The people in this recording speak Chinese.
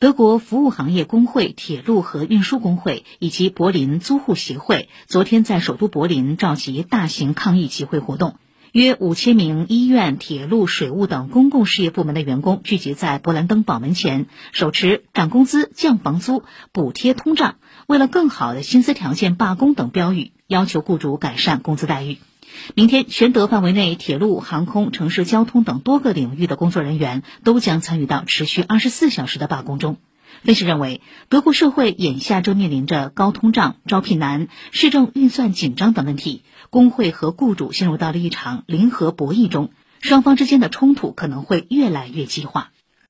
德国服务行业工会、铁路和运输工会以及柏林租户协会昨天在首都柏林召集大型抗议集会活动，约五千名医院、铁路、水务等公共事业部门的员工聚集在勃兰登堡门前，手持“涨工资、降房租、补贴通胀、为了更好的薪资条件罢工”等标语，要求雇主改善工资待遇。明天，全德范围内铁路、航空、城市交通等多个领域的工作人员都将参与到持续二十四小时的罢工中。分析认为，德国社会眼下正面临着高通胀、招聘难、市政预算紧张等问题，工会和雇主陷入到了一场零和博弈中，双方之间的冲突可能会越来越激化。